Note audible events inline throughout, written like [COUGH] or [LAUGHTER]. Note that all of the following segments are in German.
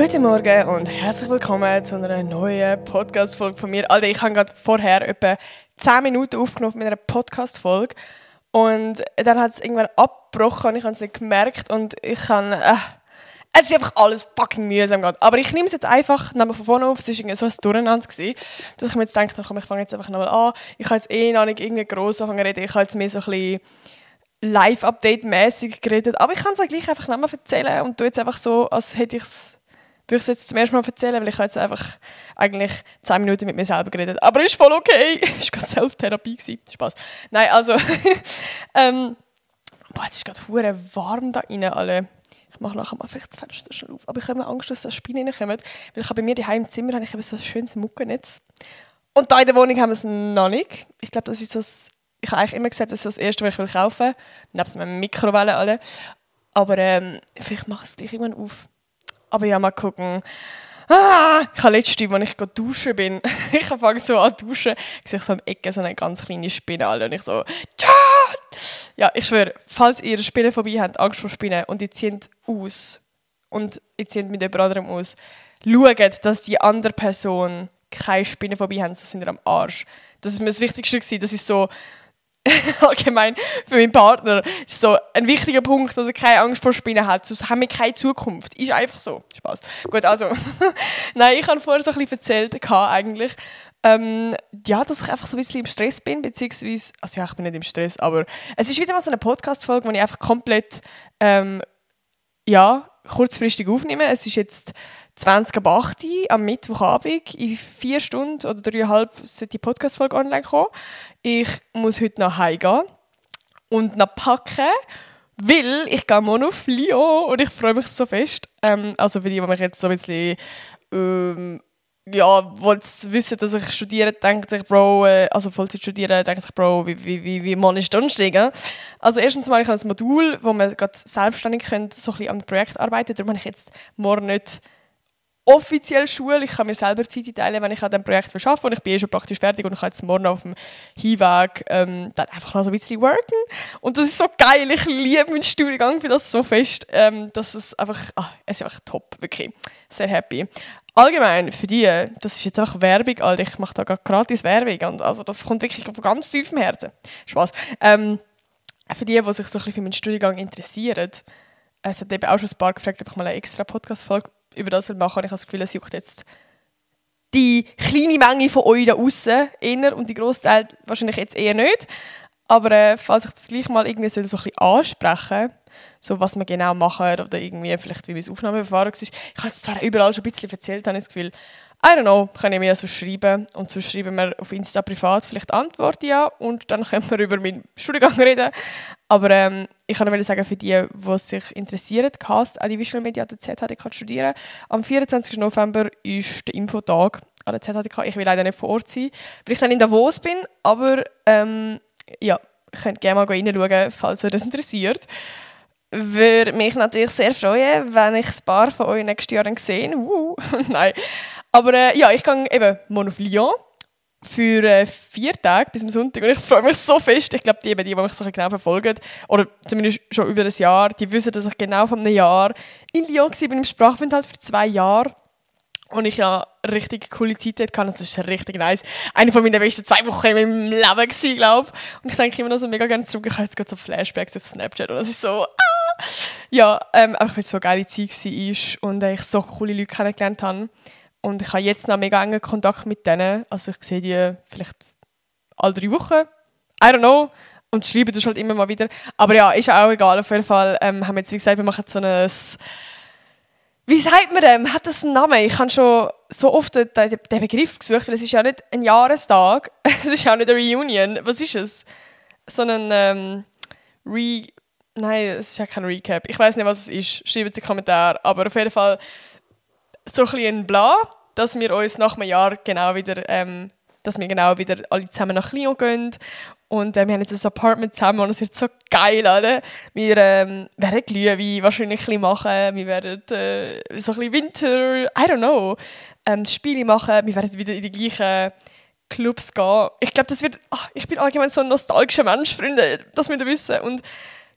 Guten Morgen und herzlich willkommen zu einer neuen Podcast-Folge von mir. Alter, ich habe gerade vorher etwa 10 Minuten aufgenommen mit einer Podcast-Folge und dann hat es irgendwann abgebrochen und ich habe es nicht gemerkt und ich kann... Äh, es ist einfach alles fucking mühsam gerade. Aber ich nehme es jetzt einfach nehme von vorne auf. Es war so ein Durcheinander. Gewesen, dass ich mir jetzt denke, komm, ich fange jetzt einfach nochmal an. Ich habe jetzt eh noch nicht irgendwie gross anfangen reden. Ich habe jetzt mehr so ein bisschen Live-Update-mäßig geredet. Aber ich kann es gleich einfach nochmal erzählen und tue jetzt einfach so, als hätte ich es würde ich es jetzt zum ersten Mal erzählen, weil ich jetzt einfach eigentlich 10 Minuten mit mir selber geredet Aber ist voll okay. [LAUGHS] Es war Self-Therapie. Spaß. Nein, also... [LAUGHS] ähm, boah, es ist gerade warm da rein, alle. Ich mache nachher mal vielleicht das Fenster schon auf. Aber ich habe Angst, dass da Spinnen reinkommen. Weil ich habe bei mir daheim im Zimmer habe ich so ein schönes Muckennetz. Und da in der Wohnung haben wir es noch nicht. Ich glaube, das ist so das, Ich habe eigentlich immer gesagt, das ist das Erste, was ich kaufen will. Neben meinem Mikrowelle alle. Aber ähm, vielleicht mache ich es gleich irgendwann auf. Aber ja, mal gucken. Ah, ich habe letzte, als ich duschen bin, [LAUGHS] ich fange so an duschen, ich sehe so am Ecke so eine ganz kleine Spinne und ich so, John! Ja, ich schwöre, falls ihr Spinnen vorbei habt, Angst vor Spinnen und ihr zieht aus und ihr zieht mit jemand anderem aus, schaut, dass die andere Person keine Spinnen vorbei hat, so sind ihr am Arsch. Das ist mir das Wichtigste gewesen, das ist so, [LAUGHS] allgemein für meinen Partner ist so ein wichtiger Punkt, dass er keine Angst vor Spinnen hat. Sonst haben wir keine Zukunft. Ist einfach so. Spaß. Gut, also. [LAUGHS] Nein, ich habe vorher so ein bisschen erzählt, eigentlich, ähm, ja, dass ich einfach so ein bisschen im Stress bin, beziehungsweise, also ja, ich bin nicht im Stress, aber es ist wieder mal so eine Podcast-Folge, wo ich einfach komplett, ähm, ja, kurzfristig aufnehme. Es ist jetzt 20 ab 8 am Mittwochabend. In vier Stunden oder dreieinhalb sollte die Podcast-Folge online kommen. Ich muss heute nach Hause gehen und noch packen, weil ich gehe morgen auf Lyon und ich freue mich so fest. Ähm, also für die, die mich jetzt so ein bisschen ähm, ja, wollt wissen, dass ich studiere, denkt sich, Bro, äh, also Vollzeit studieren, denkt sich, Bro, wie, wie, wie, wie man ist ansteigen. Also erstens mal, ich habe ein Modul, wo man selbstständig könnt, so ein bisschen am Projekt arbeiten Darum habe ich jetzt morgen nicht offiziell Schule. Ich kann mir selber Zeit teilen, wenn ich an diesem Projekt arbeite und ich bin eh schon praktisch fertig und ich kann jetzt morgen auf dem Hinweg ähm, dann einfach noch so ein bisschen worken. Und das ist so geil. Ich liebe meinen Studiengang für das so fest. Ähm, dass es einfach, ah, es ist einfach top, wirklich. Sehr happy. Allgemein, für die, das ist jetzt einfach Werbung, Alter. Ich mache da gerade gratis Werbung. Und also das kommt wirklich von ganz tief im Herzen. Spaß. Ähm, für die, die sich so ein bisschen für meinen Studiengang interessieren, es hat eben auch schon ein paar gefragt, ob ich mal eine extra Podcast-Folge über das machen will. Ich habe das Gefühl, es juckt jetzt die kleine Menge von euch da außen eher und die Großteil wahrscheinlich jetzt eher nicht. Aber äh, falls ich das gleich mal irgendwie so ein bisschen ansprechen so was wir genau machen oder irgendwie vielleicht wie das Aufnahmeverfahren war. Ich habe es zwar überall schon ein bisschen erzählt, habe ich das Gefühl, I don't know, kann ich mir so schreiben und so schreiben wir auf Insta privat vielleicht Antworten ja und dann können wir über meinen Studiengang reden. Aber ähm, ich kann nur sagen, für die, die sich interessieren, Cast an die Visual Media an der ZHDK studieren, am 24. November ist der Infotag an der ZHDK. Ich will leider nicht vor Ort sein, weil ich dann in Davos bin, aber ähm, ja, könnt gerne mal reinschauen, falls euch das interessiert würde mich natürlich sehr freuen, wenn ich ein paar von euch nächstes Jahr sehe. Uh, [LAUGHS] nein. Aber äh, ja, ich gehe eben Lyon für äh, vier Tage bis zum Sonntag und ich freue mich so fest. Ich glaube, die, die, die mich so genau verfolgen, oder zumindest schon über ein Jahr, die wissen, dass ich genau vor einem Jahr in Lyon war, bin im Sprachaufenthalt für zwei Jahre. Und ich ja richtig coole Zeit gehabt. Das ist richtig nice. Eine von meinen besten zwei Wochen in meinem Leben gewesen, glaube ich. Und ich denke immer noch so mega gerne zurück. Ich habe jetzt gerade so Flashbacks auf Snapchat und das ist so, ah, ja, ähm, einfach weil es so eine geile Zeit war und ich so coole Leute kennengelernt habe. Und ich habe jetzt noch mega engen Kontakt mit denen. Also ich sehe die vielleicht alle drei Wochen. I don't know. Und schreibe das halt immer mal wieder. Aber ja, ist auch egal. Auf jeden Fall ähm, haben wir jetzt, wie gesagt, wir machen so ein... Wie sagt man dem? Hat das einen Namen? Ich habe schon so oft den, Begriff gesucht, weil es ist ja nicht ein Jahrestag. [LAUGHS] es ist auch nicht eine Reunion. Was ist es? So ein ähm, Re Nein, es ist ja kein Recap. Ich weiß nicht, was es ist. Schreibt es in die Kommentare. Aber auf jeden Fall so ein bisschen ein Bla, dass wir uns nach einem Jahr genau wieder, ähm, dass wir genau wieder alle zusammen nach Lyon gehen. Und äh, wir haben jetzt ein Apartment zusammen und es wird so geil, alle. Wir ähm, werden Glühwein wahrscheinlich ein bisschen machen. Wir werden äh, so ein bisschen Winter, I don't know, ähm, Spiele machen. Wir werden wieder in die gleichen Clubs gehen. Ich glaube, das wird, ach, ich bin allgemein so ein nostalgischer Mensch, Freunde, das müsst ihr wissen. Und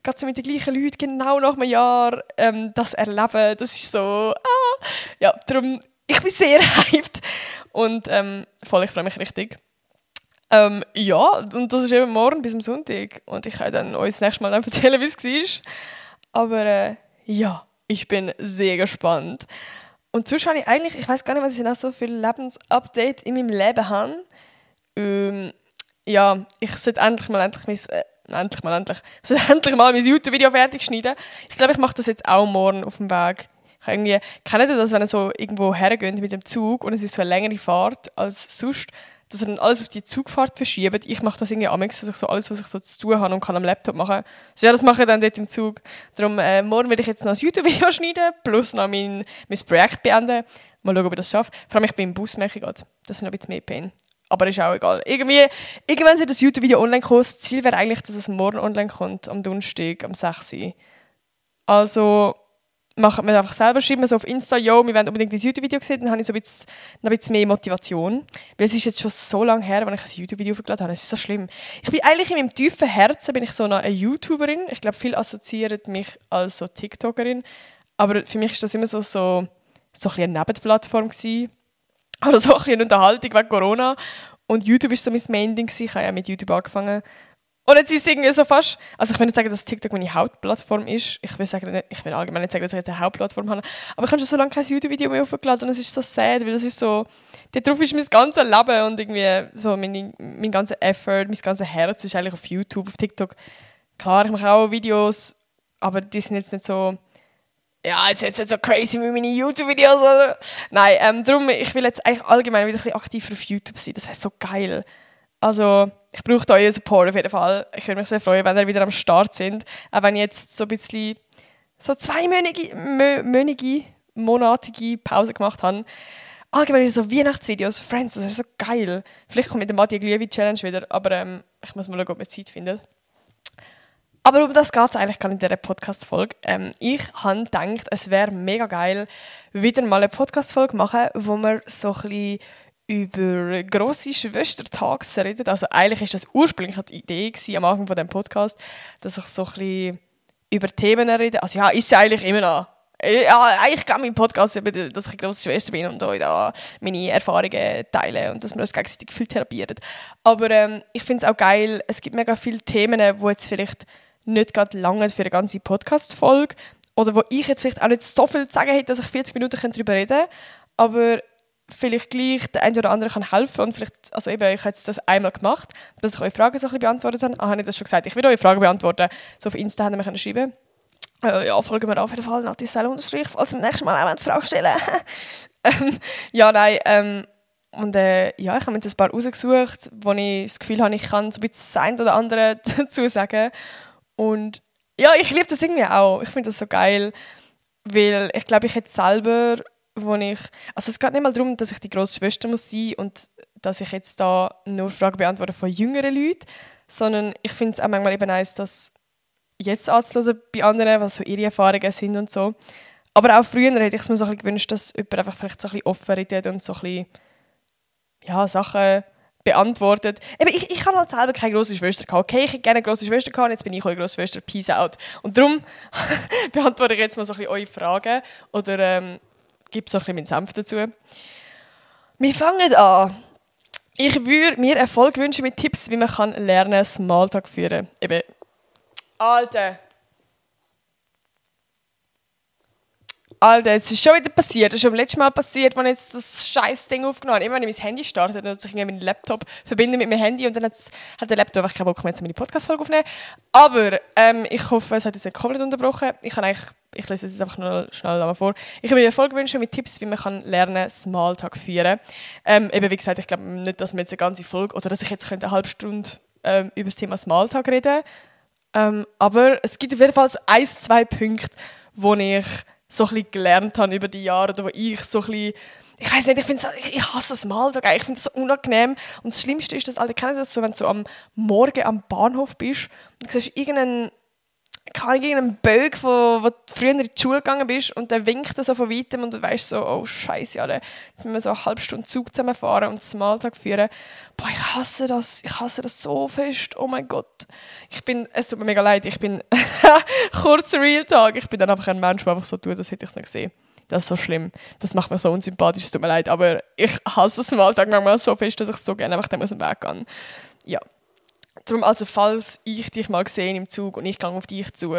gerade so mit den gleichen Leuten genau nach einem Jahr ähm, das erleben, das ist so, ah. ja, darum, ich bin sehr [LAUGHS] hyped und ähm, voll, ich freue mich richtig. Ähm, ja, und das ist eben morgen bis am Sonntag und ich kann dann euch das nächste Mal dann [LAUGHS] erzählen, wie es war. Aber äh, ja, ich bin sehr gespannt. Und sonst habe ich eigentlich, ich weiß gar nicht, was ich noch so für Lebensupdate in meinem Leben habe. Ähm, ja, ich sollte endlich mal endlich mein, äh, endlich mal endlich, ich sollte [LAUGHS] endlich mal mein YouTube-Video fertig schneiden. Ich glaube, ich mache das jetzt auch morgen auf dem Weg. Ich irgendwie, kennt ihr das, wenn ihr so irgendwo hergeht mit dem Zug und es ist so eine längere Fahrt als sonst, dass ihr dann alles auf die Zugfahrt verschiebt. Ich mache das irgendwie amix, dass ich so alles, was ich so zu tun habe und kann am Laptop machen. Also ja, das mache ich dann dort im Zug. Darum, äh, morgen werde ich jetzt noch ein YouTube-Video [LAUGHS] schneiden, plus noch mein, mein Projekt beenden. Mal schauen, ob ich das schaffe. Vor allem, ich bin im Bus, merke ich gerade. Das ist noch ein bisschen mehr Pain. Aber ist auch egal. Irgendwie, irgendwann wird das YouTube-Video online kommen. Das Ziel wäre eigentlich, dass es morgen online kommt, am Donnerstag, am 6. Also, machen wir einfach selber, schreiben wir so auf Insta, yo, wir wollen unbedingt das YouTube-Video sehen, dann habe ich so ein bisschen, noch ein bisschen mehr Motivation. Weil es ist jetzt schon so lange her, wenn ich ein YouTube-Video hochgeladen habe. Es ist so schlimm. Ich bin eigentlich in meinem tiefen Herzen bin ich so eine YouTuberin. Ich glaube, viele assoziieren mich als so TikTokerin. Aber für mich ist das immer so, so, so ein eine Nebenplattform gewesen. Oder so ein bisschen Unterhaltung wegen Corona. Und YouTube war so mein Main-Ding. Ich habe ja mit YouTube angefangen. Und jetzt ist es irgendwie so fast, also ich will nicht sagen, dass TikTok meine Hauptplattform ist. Ich will, sagen, ich will allgemein nicht sagen, dass ich jetzt eine Hauptplattform habe. Aber ich habe schon so lange kein YouTube-Video mehr aufgeladen und es ist so sad, weil das ist so, darauf ist mein ganzes Leben und irgendwie so mein, mein ganzer Effort, mein ganzes Herz ist eigentlich auf YouTube, auf TikTok. Klar, ich mache auch Videos, aber die sind jetzt nicht so, ja, jetzt jetzt nicht so crazy wie meine YouTube-Videos. Oder? Nein, ähm, darum, ich will jetzt eigentlich allgemein wieder ein bisschen aktiver auf YouTube sein. Das wäre so geil. Also, ich brauche euren Support auf jeden Fall. Ich würde mich sehr freuen, wenn ihr wieder am Start sind. Auch wenn ich jetzt so ein bisschen so zweimönige, monatige Pause gemacht habe. Allgemein so Weihnachtsvideos, Friends, das ist so geil. Vielleicht kommt mit der Matti Glühwein Challenge wieder, aber ähm, ich muss mal schauen, ob wir Zeit finden. Aber um das geht es eigentlich gar in dieser Podcast-Folge. Ähm, ich habe gedacht, es wäre mega geil, wieder mal eine Podcast-Folge machen, wo wir so ein über grosse Schwestertags redet. Also eigentlich ist das ursprünglich die Idee gewesen, am Anfang von dem Podcast, dass ich so ein über Themen rede. Also ja, ist es eigentlich immer noch. Ja, eigentlich geht mein Podcast über, dass ich eine grosse Schwester bin und euch da meine Erfahrungen teile und dass wir uns gegenseitig viel therapieren. Aber ähm, ich finde es auch geil, es gibt mega viele Themen, die jetzt vielleicht nicht gerade lange für eine ganze Podcast-Folge oder wo ich jetzt vielleicht auch nicht so viel zu sagen hätte, dass ich 40 Minuten darüber reden könnte. Aber vielleicht gleich der eine oder andere kann helfen und vielleicht, also eben, ich habe jetzt das einmal gemacht, dass ich eure Fragen so ein bisschen beantwortet habe. Ah, habe ich das schon gesagt? Ich will eure Fragen beantworten. So auf Insta haben wir schreiben äh, ja, folgen wir auf jeden Fall Nati unterstrich falls wir nächstes Mal auch eine Frage stellen [LAUGHS] ähm, Ja, nein, ähm, und äh, ja, ich habe mir jetzt ein paar rausgesucht, wo ich das Gefühl habe, ich kann so ein bisschen das eine oder andere [LAUGHS] dazu sagen. Und ja, ich liebe das irgendwie auch. Ich finde das so geil, weil ich glaube, ich hätte selber wo ich, also es geht nicht mal darum, dass ich die grosse Schwester muss sein und dass ich jetzt da nur Fragen beantworte von jüngeren Leuten, sondern ich finde es auch manchmal eben nice, dass jetzt anzuhören bei anderen, was so ihre Erfahrungen sind und so. Aber auch früher hätte ich es mir so ein gewünscht, dass jemand einfach vielleicht so ein bisschen offen redet und so ein bisschen, ja, Sachen beantwortet. Eben, ich, ich habe halt selber keine grosse Schwester gehabt. Okay, ich hätte gerne eine grosse Schwester gehabt, jetzt bin ich eure grosse Schwester. Peace out. Und darum [LAUGHS] beantworte ich jetzt mal so ein bisschen eure Fragen oder ähm, gebe so ein bisschen meinen Senf dazu. Wir fangen an. Ich würde mir Erfolg wünschen mit Tipps, wie man kann lernen Smalltalk führen. Eben, Alter. Alter, es ist schon wieder passiert. Es ist schon letzten Mal passiert, als ich jetzt das scheiß Ding aufgenommen habe. Immer wenn ich mein Handy starte, dann sich meinen Laptop verbinden mit meinem Handy und dann hat der Laptop einfach keinen Bock mehr, meine Podcast-Folge aufnehmen. Aber ähm, ich hoffe, es hat uns nicht komplett unterbrochen. Ich kann eigentlich ich lese es einfach nur schnell einmal vor. Ich habe mir Erfolg gewünscht mit Tipps, wie man kann lernen Smalltalk führen. Ähm, eben wie gesagt, ich glaube nicht, dass wir jetzt eine ganze Folge oder dass ich jetzt eine halbe Stunde ähm, über das Thema Smalltalk reden. Ähm, aber es gibt auf jeden Fall so ein, zwei Punkte, wo ich so ein gelernt habe über die Jahre oder wo ich so ein ich weiß nicht, ich, find's, ich, ich hasse es mal, ich finde es so unangenehm. Und das Schlimmste ist, dass alle kennen das so, wenn du am Morgen am Bahnhof bist und siehst irgendeinen keine irgendeinen Bög, wo, wo du früher in die Schule gegangen bist und der winkt so von weitem und du weißt so, oh Scheiße, alle, jetzt müssen wir so eine halbe Stunde Zug zusammenfahren und Smalltalk führen. Boah, ich hasse das, ich hasse das so fest, oh mein Gott. Ich bin, es tut mir mega leid, ich bin, [LAUGHS] kurzer Real Talk, ich bin dann einfach ein Mensch, der einfach so tut, das hätte ich nicht gesehen. Das ist so schlimm. Das macht mir so unsympathisch, es tut mir leid, aber ich hasse Smalltalk manchmal so fest, dass ich so gerne einfach dem aus dem Weg gehe. Ja. Darum, also falls ich dich mal sehe im Zug und ich gehe auf dich zu,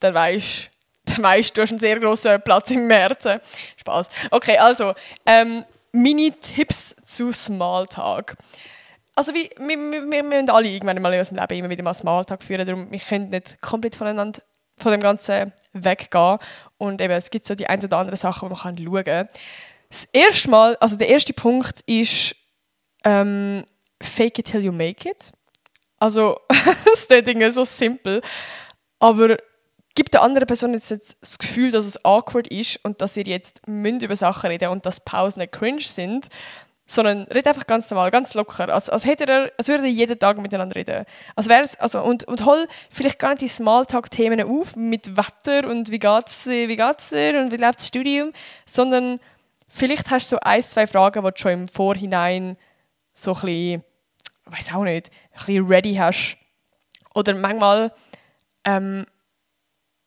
dann weißt dann weißt, du hast einen sehr grossen Platz im Herzen. Spaß. Okay, also ähm, meine Tipps zu Smalltalk. Also wie, wir, wir, wir müssen alle irgendwann mal in unserem Leben immer wieder mal Smalltalk führen, darum wir können nicht komplett voneinander von dem Ganzen weggehen. Und eben, es gibt so die ein oder andere Sachen, die man schauen kann. Das erste Mal, also der erste Punkt ist ähm, Fake it till you make it. Also, [LAUGHS] das ist irgendwie so simpel. Aber gibt der anderen Person jetzt das Gefühl, dass es awkward ist und dass ihr jetzt münd über Sachen reden und dass Pausen nicht cringe sind, sondern redet einfach ganz normal, ganz locker, als, als, hätte er, als würde ihr jeden Tag miteinander reden. Als wär's, also, und, und hol vielleicht gar nicht die Smalltalk-Themen auf mit Wetter und wie geht's, wie geht's dir und wie läuft das Studium, sondern vielleicht hast du so ein, zwei Fragen, die du schon im Vorhinein so ein bisschen weiß auch nicht, ein bisschen ready hast. Oder manchmal, ähm,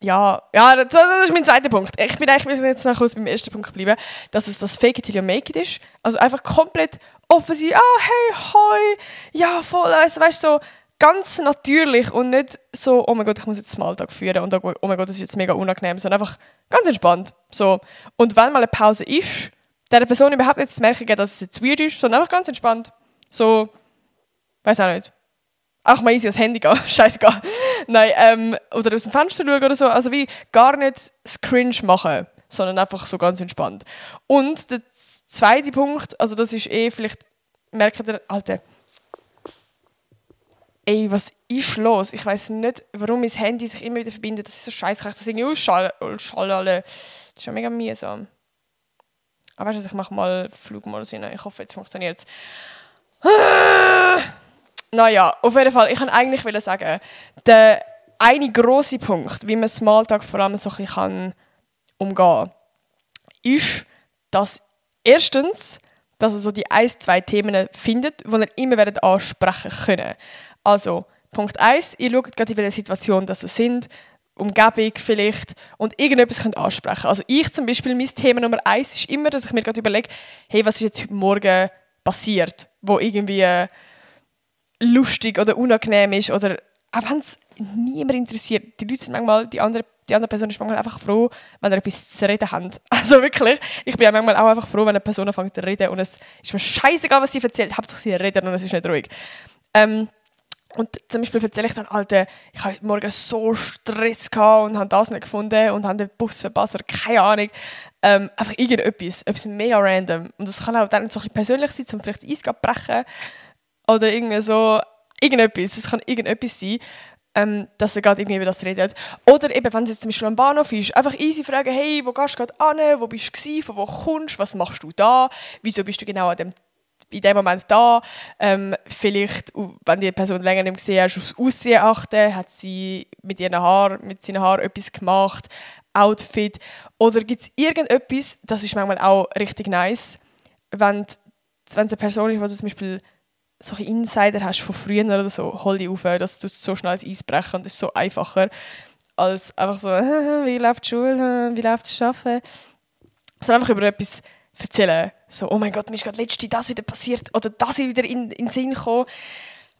ja, ja, das, das, ist mein zweiter Punkt. Ich bin eigentlich jetzt noch kurz beim ersten Punkt geblieben, dass es das Fake it till you make it ist. Also einfach komplett offen sein, ah, hey, hi, ja, voll, also, weißt so ganz natürlich und nicht so, oh mein Gott, ich muss jetzt Smalltalk führen und oh mein Gott, das ist jetzt mega unangenehm, sondern einfach ganz entspannt. So. Und wenn mal eine Pause ist, der Person überhaupt nicht zu merken, dass es jetzt weird ist, sondern einfach ganz entspannt. So, Weiß auch nicht. Auch mal easy ans Handy gehen, [LAUGHS] scheißegal. Nein, ähm, oder aus dem Fenster schauen oder so. Also wie gar nicht das Cringe machen, sondern einfach so ganz entspannt. Und der zweite Punkt, also das ist eh, vielleicht merkt ihr, Alter, ey, was ist los? Ich weiß nicht, warum mein Handy sich immer wieder verbindet. Das ist so scheiße. Ich das irgendwie ausschalten. Das ist schon mega mühsam. Aber weißt du, ich mache mal Flugmodus rein. Ich hoffe, jetzt funktioniert es. Naja, auf jeden Fall, ich kann eigentlich sagen, der eine große Punkt, wie man Smalltalk vor allem so ein bisschen umgehen kann, ist, dass erstens, dass er so die ein, zwei Themen findet, die er immer werdet ansprechen können. Also, Punkt 1, ihr schaut gerade in welcher Situation das sind, Umgebung vielleicht und irgendetwas könnt ansprechen. Also ich zum Beispiel, mein Thema Nummer 1 ist immer, dass ich mir gerade überlege, hey, was ist jetzt heute Morgen passiert, wo irgendwie lustig oder unangenehm ist oder auch wenn es niemand interessiert. Die Leute sind manchmal, die andere, die andere Person ist manchmal einfach froh, wenn er etwas zu reden hat. [LAUGHS] Also wirklich, ich bin manchmal auch einfach froh, wenn eine Person anfängt zu reden und es ist mir scheißegal, was sie erzählt, hauptsächlich sie reden und es ist nicht ruhig. Ähm, und zum Beispiel erzähle ich dann, Alter, ich habe heute Morgen so Stress gehabt und habe das nicht gefunden und habe den Bus verpasst oder keine Ahnung. Ähm, einfach irgendetwas, etwas mega random. Und das kann auch dann so ein bisschen persönlich sein, um vielleicht das Eis zu brechen oder irgendwie so, irgendetwas, es kann irgendetwas sein, ähm, dass er gerade irgendwie über das redet. Oder eben, wenn es jetzt zum Beispiel am Bahnhof ist, einfach easy fragen, hey, wo gehst du gerade an, wo bist du von wo kommst du, was machst du da, wieso bist du genau an dem in dem Moment da. Ähm, vielleicht, wenn die Person länger nicht gesehen hast, aufs Aussehen achten. Hat sie mit ihren Haaren, mit seinen Haaren etwas gemacht? Outfit? Oder gibt es irgendetwas, das ist manchmal auch richtig nice, wenn, es eine Person ist, die zum Beispiel so Insider hast von früher oder so, hol die auf, dass du so schnell ins Eis brechen und das ist so einfacher, als einfach so, [LAUGHS] wie läuft die Schule, [LAUGHS] wie läuft das Arbeiten. Sondern einfach über etwas erzählen. So, oh mein Gott, mir ist gerade letzte das wieder passiert oder das wieder in, in den Sinn gekommen.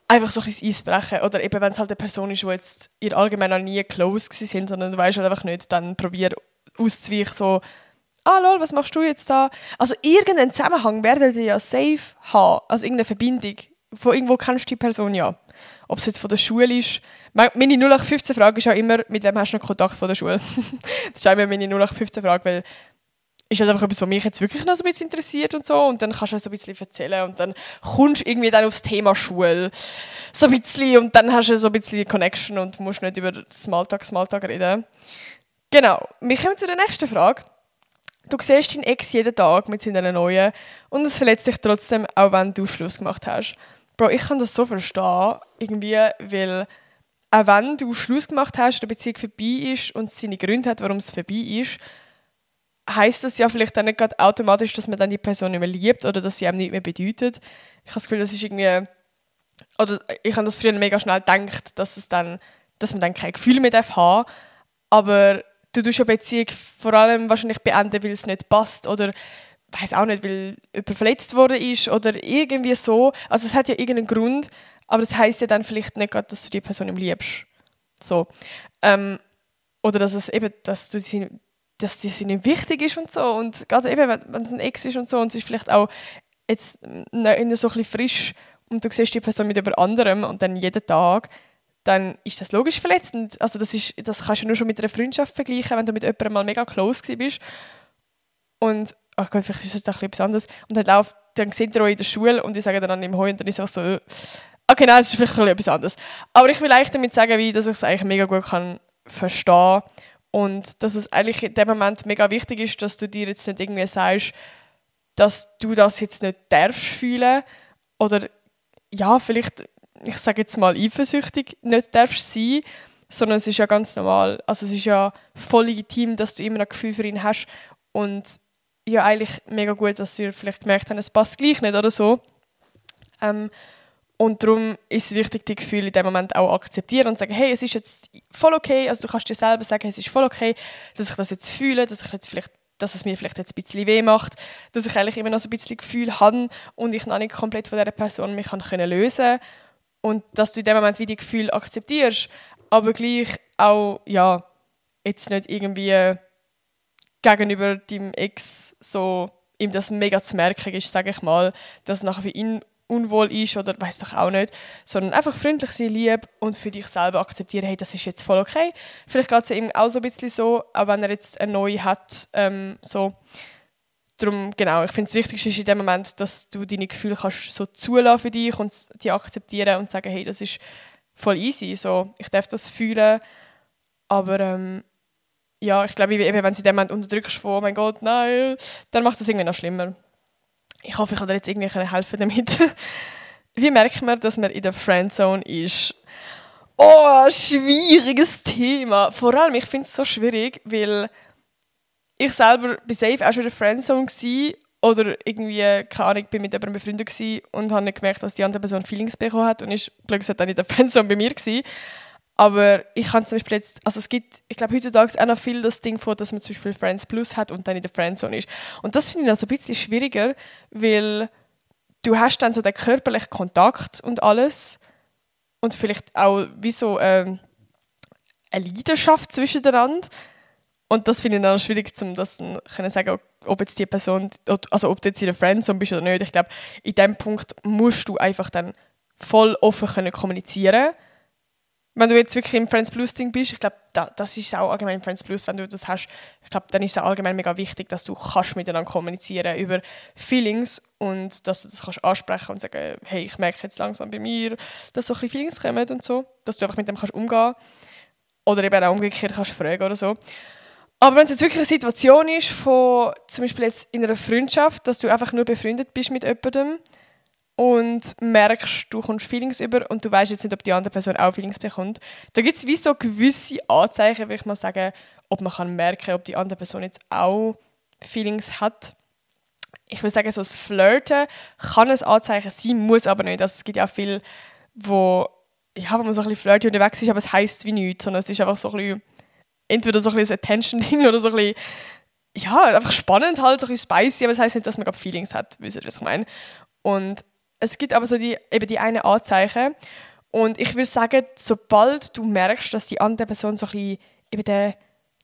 Einfach so ein bisschen Eis brechen. Oder eben, wenn es halt eine Person ist, die jetzt ihr allgemein noch nie close sind, sondern du weißt halt einfach nicht, dann probier auszuweichen, so, ah lol, was machst du jetzt da? Also irgendeinen Zusammenhang werdet ihr ja safe haben, also irgendeine Verbindung von irgendwo kennst du die Person ja. Ob es jetzt von der Schule ist. Meine 0815-Frage ist ja immer, mit wem hast du noch Kontakt von der Schule? [LAUGHS] das ist auch immer meine 0815-Frage, weil ist halt einfach etwas, was mich jetzt wirklich noch so ein bisschen interessiert und so. Und dann kannst du so ein bisschen erzählen und dann kommst du irgendwie dann aufs Thema Schule. So ein bisschen und dann hast du so ein bisschen Connection und musst nicht über Smalltalk, Smalltalk reden. Genau. Wir kommen zu der nächsten Frage. Du siehst deinen Ex jeden Tag mit seiner neuen und es verletzt dich trotzdem, auch wenn du Schluss gemacht hast. Bro, ich kann das so verstehen, irgendwie, weil auch wenn du Schluss gemacht hast, die Beziehung vorbei ist und es seine Gründe hat, warum es vorbei ist, heißt das ja vielleicht dann nicht gerade automatisch, dass man dann die Person nicht mehr liebt oder dass sie einem nicht mehr bedeutet. Ich habe das Gefühl, das ist irgendwie oder ich habe das früher mega schnell gedacht, dass es dann, dass man dann kein Gefühl mehr haben darf aber du tust eine Beziehung vor allem wahrscheinlich beenden, weil es nicht passt oder weiß auch nicht, weil jemand verletzt worden ist oder irgendwie so. Also es hat ja irgendeinen Grund, aber das heißt ja dann vielleicht nicht gerade, dass du die Person liebst. So. Ähm, oder dass es eben, dass du sie, dass die sie nicht wichtig ist und so. Und gerade eben, wenn, es ein Ex ist und so und es ist vielleicht auch jetzt in so ein bisschen frisch und du siehst die Person mit jemand anderem und dann jeden Tag, dann ist das logisch verletzend. Also das, ist, das kannst du nur schon mit einer Freundschaft vergleichen, wenn du mit jemandem mal mega close bist. Und, ach Gott, vielleicht ist das auch etwas anderes. Und dann, läuft, dann sind ihr in der Schule und ich sage dann an dem Heu und dann ist es so, äh, okay, nein, es ist vielleicht etwas anderes. Aber ich will eigentlich damit sagen, wie, dass ich es eigentlich mega gut kann verstehen und dass es eigentlich in dem Moment mega wichtig ist, dass du dir jetzt nicht irgendwie sagst, dass du das jetzt nicht darfst fühlen oder ja, vielleicht, ich sage jetzt mal, eifersüchtig nicht darfst sein, sondern es ist ja ganz normal. Also es ist ja voll legitim, dass du immer ein Gefühl für ihn hast und ja, eigentlich mega gut, dass sie vielleicht gemerkt haben, es passt gleich nicht oder so. Ähm, und darum ist es wichtig, die Gefühle in dem Moment auch akzeptieren und sagen, hey, es ist jetzt voll okay, also du kannst dir selber sagen, es ist voll okay, dass ich das jetzt fühle, dass ich jetzt vielleicht dass es mir vielleicht jetzt ein bisschen weh macht, dass ich eigentlich immer noch so ein bisschen Gefühl habe und ich noch nicht komplett von dieser Person mich kann lösen und dass du in dem Moment wie die Gefühle akzeptierst, aber gleich auch, ja, jetzt nicht irgendwie gegenüber deinem Ex so ihm das mega zu merken ist, sage ich mal, dass es nachher für ihn unwohl ist oder weiß doch auch nicht, sondern einfach freundlich sein, lieb und für dich selber akzeptieren, hey, das ist jetzt voll okay. Vielleicht geht es ihm auch so ein bisschen so, auch wenn er jetzt eine neue hat, ähm, so. Darum, genau, ich finde es wichtig ist in dem Moment, dass du deine Gefühle kannst so zulassen für dich und die akzeptieren und sagen, hey, das ist voll easy, so, ich darf das fühlen, aber ähm, ja, ich glaube, wenn sie in dem Moment unterdrückst oh mein Gott, nein, dann macht das irgendwie noch schlimmer. Ich hoffe, ich kann dir jetzt irgendwie helfen damit. [LAUGHS] Wie merkt man, dass man in der Friendzone ist? Oh, schwieriges Thema. Vor allem, ich finde es so schwierig, weil ich selber bei safe auch schon in der Friendzone war oder irgendwie, keine Ahnung, bin mit jemandem befreundet und habe nicht gemerkt, dass die andere Person Feelings bekommen hat und ist glücklich dann in der [LAUGHS] Friendzone bei mir gewesen. Aber ich kann zum Beispiel jetzt, also es gibt, ich glaube heutzutage auch noch viel das Ding vor, dass man zum Beispiel Friends Plus hat und dann in der Friendzone ist. Und das finde ich dann so ein bisschen schwieriger, weil du hast dann so den körperlichen Kontakt und alles und vielleicht auch wie so ähm, eine Leidenschaft zwischeneinander. Und das finde ich dann schwierig, um das können sagen, ob jetzt die Person, also ob du jetzt in der Friendzone bist oder nicht. Ich glaube, in dem Punkt musst du einfach dann voll offen können kommunizieren wenn du jetzt wirklich im Friends Plus Ding bist, ich glaube, da, das ist auch allgemein im Friends Plus, wenn du das hast, ich glaube, dann ist es allgemein mega wichtig, dass du kannst miteinander kommunizieren über Feelings und dass du das kannst ansprechen und sagen, hey, ich merke jetzt langsam bei mir, dass so ein bisschen Feelings kommen und so, dass du einfach mit dem kannst umgehen oder eben auch umgekehrt kannst fragen oder so. Aber wenn es jetzt wirklich eine Situation ist von zum Beispiel jetzt in einer Freundschaft, dass du einfach nur befreundet bist mit jemandem und merkst, du kommst Feelings über und du weißt jetzt nicht, ob die andere Person auch Feelings bekommt. Da gibt es wie so gewisse Anzeichen, würde ich mal sagen, ob man kann merken, ob die andere Person jetzt auch Feelings hat. Ich würde sagen, so das Flirten kann ein Anzeichen sein, muss aber nicht. Also es gibt ja auch viel, wo, ja, wo man so ein bisschen flirty unterwegs ist, aber es heisst wie nichts, sondern es ist einfach so ein bisschen, entweder so ein bisschen Attention-Ding [LAUGHS] oder so ein bisschen, ja, einfach spannend halt, so ein bisschen spicy, aber es heisst nicht, dass man gerade Feelings hat, wisst ihr, was ich meine? Und es gibt aber so die, eben die eine Anzeichen. Und ich würde sagen, sobald du merkst, dass die andere Person so ein bisschen eben den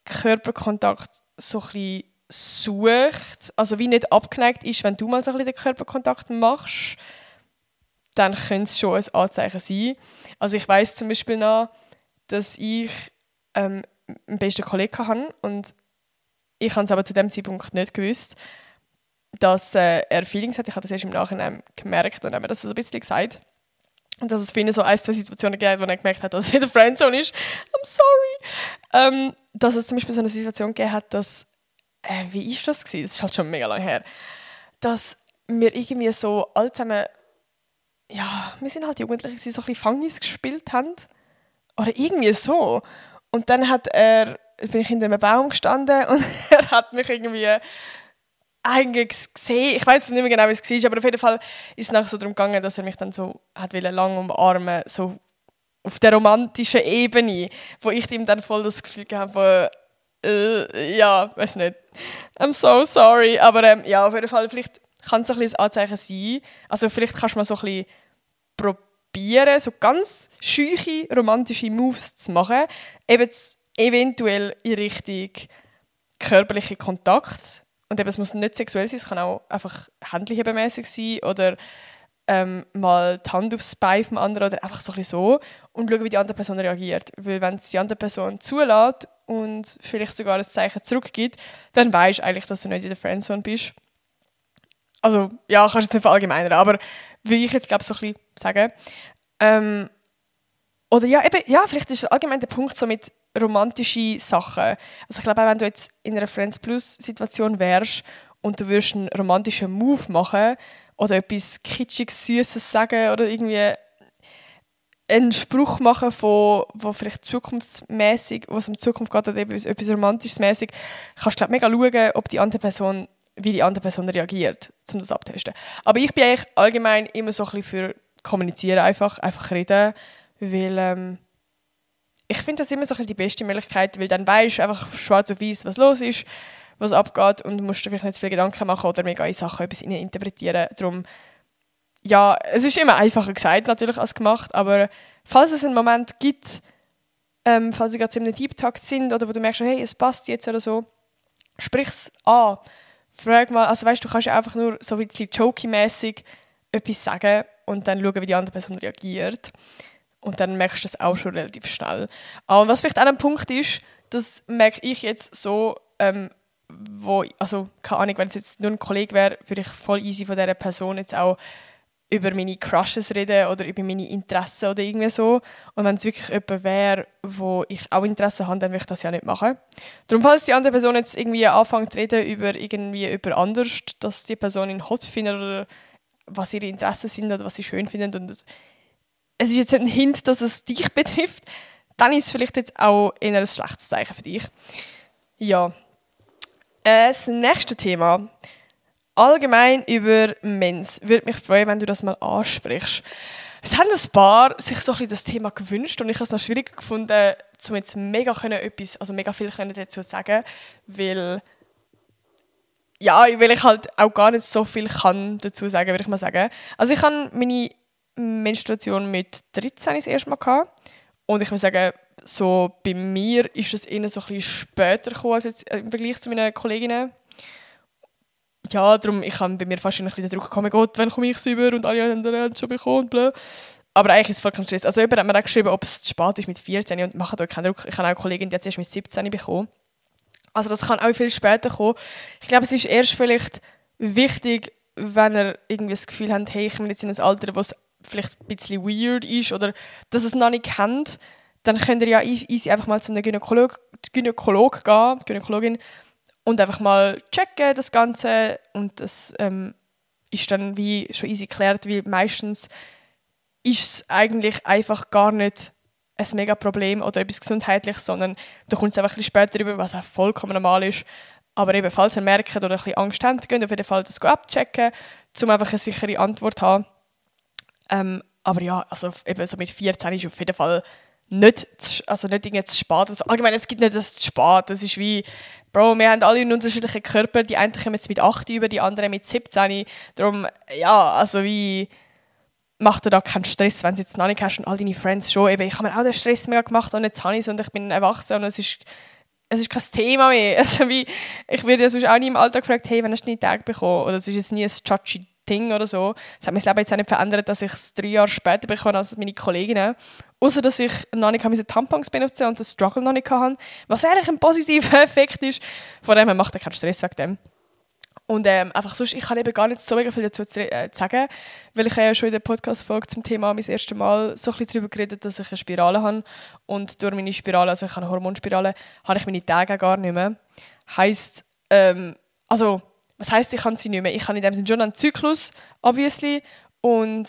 Körperkontakt so ein bisschen sucht, also wie nicht abgeneigt ist, wenn du mal so ein bisschen den Körperkontakt machst, dann könnte es schon ein Anzeichen sein. Also ich weiß zum Beispiel noch, dass ich ähm, einen besten Kollegen habe und ich habe es aber zu dem Zeitpunkt nicht gewusst dass äh, er Feelings hat. Ich habe das erst im Nachhinein gemerkt und habe mir das so ein bisschen gesagt. Und dass es ihn so ein, zwei Situationen gibt, wo er gemerkt hat, dass er in der Friendzone ist. I'm sorry. Ähm, dass es zum Beispiel so eine Situation gegeben hat, dass, äh, wie ist das gewesen? Das ist halt schon mega lange her. Dass wir irgendwie so alle zusammen, ja, wir sind halt Jugendliche, die so ein bisschen Fangis gespielt haben. Oder irgendwie so. Und dann hat er, bin ich hinter einem Baum gestanden und [LAUGHS] er hat mich irgendwie eigentlich gesehen. Ich weiß nicht mehr genau, wie es war, aber auf jeden Fall ist es nachher so darum gegangen, dass er mich dann so hat lang umarmen so auf der romantischen Ebene, wo ich ihm dann voll das Gefühl habe, äh, ja, weiß nicht. I'm so sorry, aber ähm, ja, auf jeden Fall, vielleicht kann es ein ein Anzeichen sein. Also vielleicht kannst du mal so ein bisschen probieren, so ganz scheuche romantische Moves zu machen, eben eventuell in Richtung körperlicher Kontakt und eben, es muss nicht sexuell sein, es kann auch einfach händchenmäßig sein oder ähm, mal die Hand aufs Bein vom anderen oder einfach so ein so und schauen, wie die andere Person reagiert. Weil wenn es die andere Person zulässt und vielleicht sogar ein Zeichen zurückgibt, dann weißt du eigentlich, dass du nicht in der Friendzone bist. Also, ja, kannst du jetzt nicht verallgemeinern, aber will ich jetzt, glaube so ein bisschen sagen. Ähm, oder ja, eben, ja, vielleicht ist allgemein der Punkt so mit romantische Sachen. Also ich glaube, wenn du jetzt in einer Friends Plus Situation wärst und du würdest einen romantischen Move machen oder etwas kitschiges, süßes sagen oder irgendwie einen Spruch machen von, wo vielleicht zukunftsmäßig, was um die Zukunft geht oder etwas, etwas romantisches mäßig, kannst du glaub, mega schauen, ob die andere Person, wie die andere Person reagiert, um das abzutesten. Aber ich bin eigentlich allgemein immer so ein bisschen für kommunizieren einfach, einfach reden, weil ähm, ich finde das immer so die beste Möglichkeit, weil dann weißt du einfach schwarz auf weiß, was los ist, was abgeht und musst dir vielleicht nicht zu viele Gedanken machen oder mega in Sachen etwas interpretieren. Darum, ja, es ist immer einfacher gesagt natürlich als gemacht, aber falls es einen Moment gibt, ähm, falls sie gerade in einem Deep Talk sind oder wo du merkst, hey, es passt jetzt oder so, sprich es an. Frag mal, also weißt du, kannst ja einfach nur so ein bisschen jokey-mäßig etwas sagen und dann schauen, wie die andere Person reagiert. Und dann merkst du das auch schon relativ schnell. Und was vielleicht auch ein Punkt ist, das merke ich jetzt so, ähm, wo, also keine Ahnung, wenn es jetzt nur ein Kollege wäre, würde ich voll easy von dieser Person jetzt auch über meine Crushes reden oder über meine Interessen oder irgendwie so. Und wenn es wirklich jemand wäre, wo ich auch Interesse habe, dann würde ich das ja nicht machen. Darum, falls die andere Person jetzt irgendwie anfängt zu reden über irgendwie über anders, dass die Person ihn hot findet oder was ihre Interessen sind oder was sie schön findet und es ist jetzt ein Hint, dass es dich [LAUGHS] betrifft, dann ist es vielleicht jetzt auch eher ein schlechtes Zeichen für dich. Ja. Äh, das nächste Thema. Allgemein über Mens. Würde mich freuen, wenn du das mal ansprichst. Es haben ein paar sich so ein bisschen das Thema gewünscht und ich habe es noch schwierig gefunden, um jetzt mega können etwas, also mega viel können dazu sagen, weil ja, weil ich halt auch gar nicht so viel kann dazu sagen, würde ich mal sagen. Also ich habe meine Menstruation mit 13 das erste Mal gehabt. Und ich muss sagen, so bei mir ist es eher so ein bisschen später gekommen als jetzt im Vergleich zu meinen Kolleginnen. Ja, darum, ich habe bei mir fast ein den Druck gekommen, Gott, wann komme ich über und alle anderen haben es schon bekommen blöd. Aber eigentlich ist es voll kein Stress. Also jemand hat mir auch geschrieben, ob es zu spät ist mit 14 und macht euch keinen Druck. Ich habe auch eine Kollegin, die hat erst mit 17 bekommen. Also das kann auch viel später kommen. Ich glaube, es ist erst vielleicht wichtig, wenn ihr irgendwie das Gefühl habt, hey, ich bin jetzt in einem Alter, wo es vielleicht ein bisschen weird ist oder dass es noch nicht kennt, dann könnt ihr ja easy einfach mal zum Gynäkolog, Gynäkolog gehen, Gynäkologin und einfach mal checken das Ganze und das ähm, ist dann wie schon easy geklärt, weil meistens ist es eigentlich einfach gar nicht ein mega Problem oder etwas Gesundheitliches, sondern du kommst einfach ein bisschen später über, was auch vollkommen normal ist. Aber eben, falls ihr merkt oder ein bisschen Angst habt, könnt auf jeden Fall das abchecken, um einfach eine sichere Antwort zu haben. Ähm, aber ja, also eben so mit 14 ist auf jeden Fall nicht, also nicht irgendwie zu spät. Also allgemein, es gibt nicht das zu spät. Das ist wie, Bro, wir haben alle einen unterschiedlichen Körper. Die einen kommen jetzt mit 8 über, die anderen mit 17. Darum, ja, also wie macht dir da keinen Stress, wenn du jetzt noch nicht hast und all deine Friends schon. Eben, ich habe mir auch den Stress mega gemacht und jetzt habe ich es und ich bin erwachsen und es ist, es ist kein Thema mehr. [LAUGHS] Also wie, ich werde ja sonst auch nie im Alltag gefragt, hey, wann hast du deinen Tag bekommen? Oder es ist jetzt nie ein judgy Ding oder so. Das hat mein Leben jetzt auch nicht verändert, dass ich es drei Jahre später bekomme als meine Kolleginnen. Außer dass ich noch nicht meine Tampons benutze und das Struggle noch nicht hatte. Was eigentlich ein positiver [LAUGHS] Effekt ist. Von dem macht er keinen Stress wegen dem. Und ähm, einfach sonst, ich kann eben gar nicht so viel dazu zu, äh, sagen, weil ich ja schon in der Podcast-Folge zum Thema mein erstes Mal so ein bisschen darüber geredet, dass ich eine Spirale habe. Und durch meine Spirale, also ich habe eine Hormonspirale, habe ich meine Tage gar nicht mehr. Heißt, ähm, also was heißt, ich kann sie nicht mehr? Ich habe in dem Sinne schon einen Zyklus, obviously, und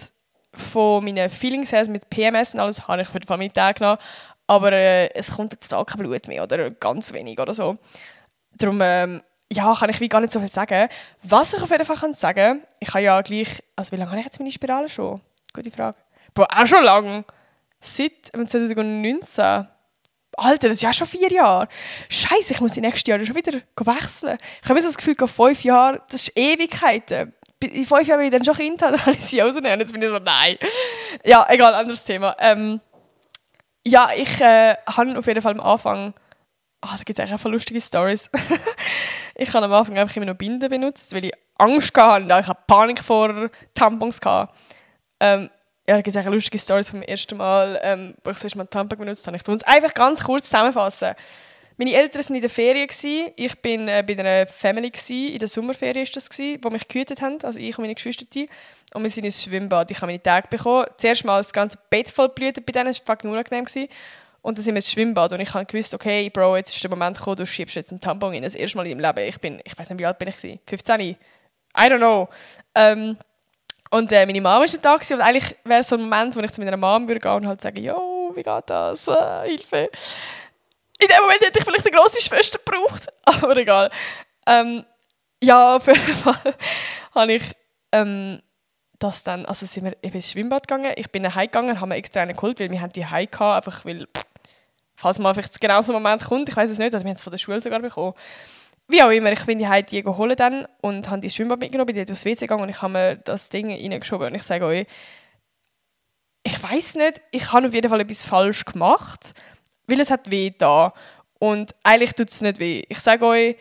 von meinen Feelings her, also mit PMS und alles, habe ich für den Tage genommen. aber äh, es kommt jetzt da kein Blut mehr oder ganz wenig oder so. Darum, ähm, ja, kann ich wie gar nicht so viel sagen. Was ich auf jeden Fall kann sagen, ich habe ja gleich, also wie lange habe ich jetzt meine Spirale schon? Gute Frage. Bro, auch schon lang. Seit 2019. Alter, das ist ja schon vier Jahre. Scheiße, ich muss die nächsten Jahre schon wieder wechseln. Ich habe so das Gefühl, fünf Jahre, das ist Ewigkeiten. In fünf Jahren, wenn ich dann schon Kind habe, [LAUGHS] dann kann ich sie rausnehmen. Jetzt bin ich so, nein. Ja, egal, anderes Thema. Ähm, ja, ich äh, habe auf jeden Fall am Anfang Ah, da gibt es einfach lustige Stories. [LAUGHS] ich habe am Anfang einfach immer noch Binden benutzt, weil ich Angst hatte. Ich hatte Panik vor Tampons. Ähm, ja, da gibt es lustige Stories vom ersten Mal, ähm, wo ich das erste Mal Tampon benutzt habe. Ich tue es einfach ganz kurz zusammenfassen. Meine Eltern waren in der Ferien. Gewesen. Ich war äh, bei einer Family. Gewesen. In der Sommerferien war das, gewesen, wo mich gehütet haben, also ich und meine Geschwister. Und wir sind ins Schwimmbad. Ich habe meine Tage bekommen. Zuerst mal das ganze Bett voll blüht bei denen. Das war fucking unangenehm. Gewesen. Und dann sind wir ins Schwimmbad und ich gewusst, okay, Bro, jetzt ist der Moment gekommen, du schiebst jetzt einen Tampon in. Das erste Mal in meinem Leben. Ich bin, ich weiß nicht, wie alt bin ich gewesen? 15? I don't know. Ähm, und äh, meine Mama war da und eigentlich wäre so ein Moment, wo ich zu meiner Mama würde gehen und halt sagen, yo, wie geht das? Äh, Hilfe. In dem Moment hätte ich vielleicht eine grosse Schwester gebraucht, [LAUGHS] aber egal. Ähm, ja, auf jeden [LAUGHS] Fall habe ich ähm, das dann, also sind wir ins Schwimmbad gegangen. Ich bin nach Hause gegangen, haben wir extra einen geholt, weil wir haben die Hause gehabt, einfach weil pff, falls mal vielleicht genau so ein Moment kommt, ich weiß es nicht, oder wir haben es von der Schule sogar bekommen. Wie auch immer, ich bin die heute geholt dann und habe die Schwimmbad mitgenommen, bin dort aufs WC gegangen und ich habe mir das Ding reingeschoben und ich sage euch, ich weiß nicht, ich habe auf jeden Fall etwas falsch gemacht, weil es hat weh da und eigentlich tut es nicht weh. Ich sage euch,